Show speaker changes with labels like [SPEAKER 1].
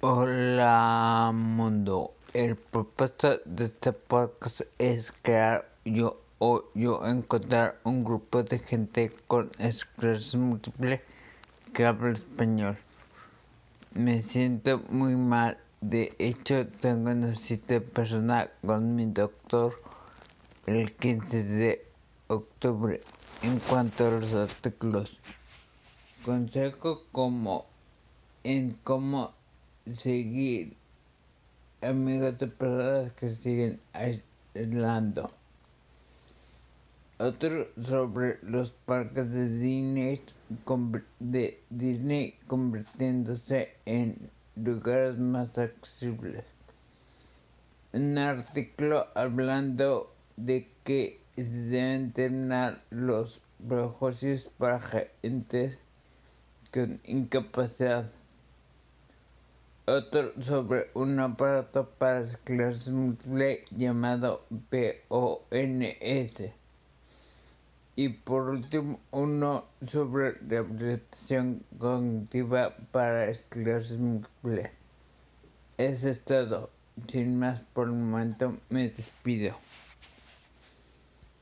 [SPEAKER 1] Hola mundo, el propósito de este podcast es crear yo o yo encontrar un grupo de gente con esclerosis múltiple que habla español. Me siento muy mal, de hecho tengo una cita personal con mi doctor el 15 de octubre en cuanto a los artículos. Consejo como en cómo seguir amigos de personas que siguen aislando. Otro sobre los parques de Disney, de Disney convirtiéndose en lugares más accesibles. Un artículo hablando de que deben terminar los prejuicios para gente con incapacidad otro sobre un aparato para esclerosis múltiple llamado PONS. Y por último, uno sobre rehabilitación cognitiva para esclerosis múltiple. Eso es todo. Sin más por el momento, me despido.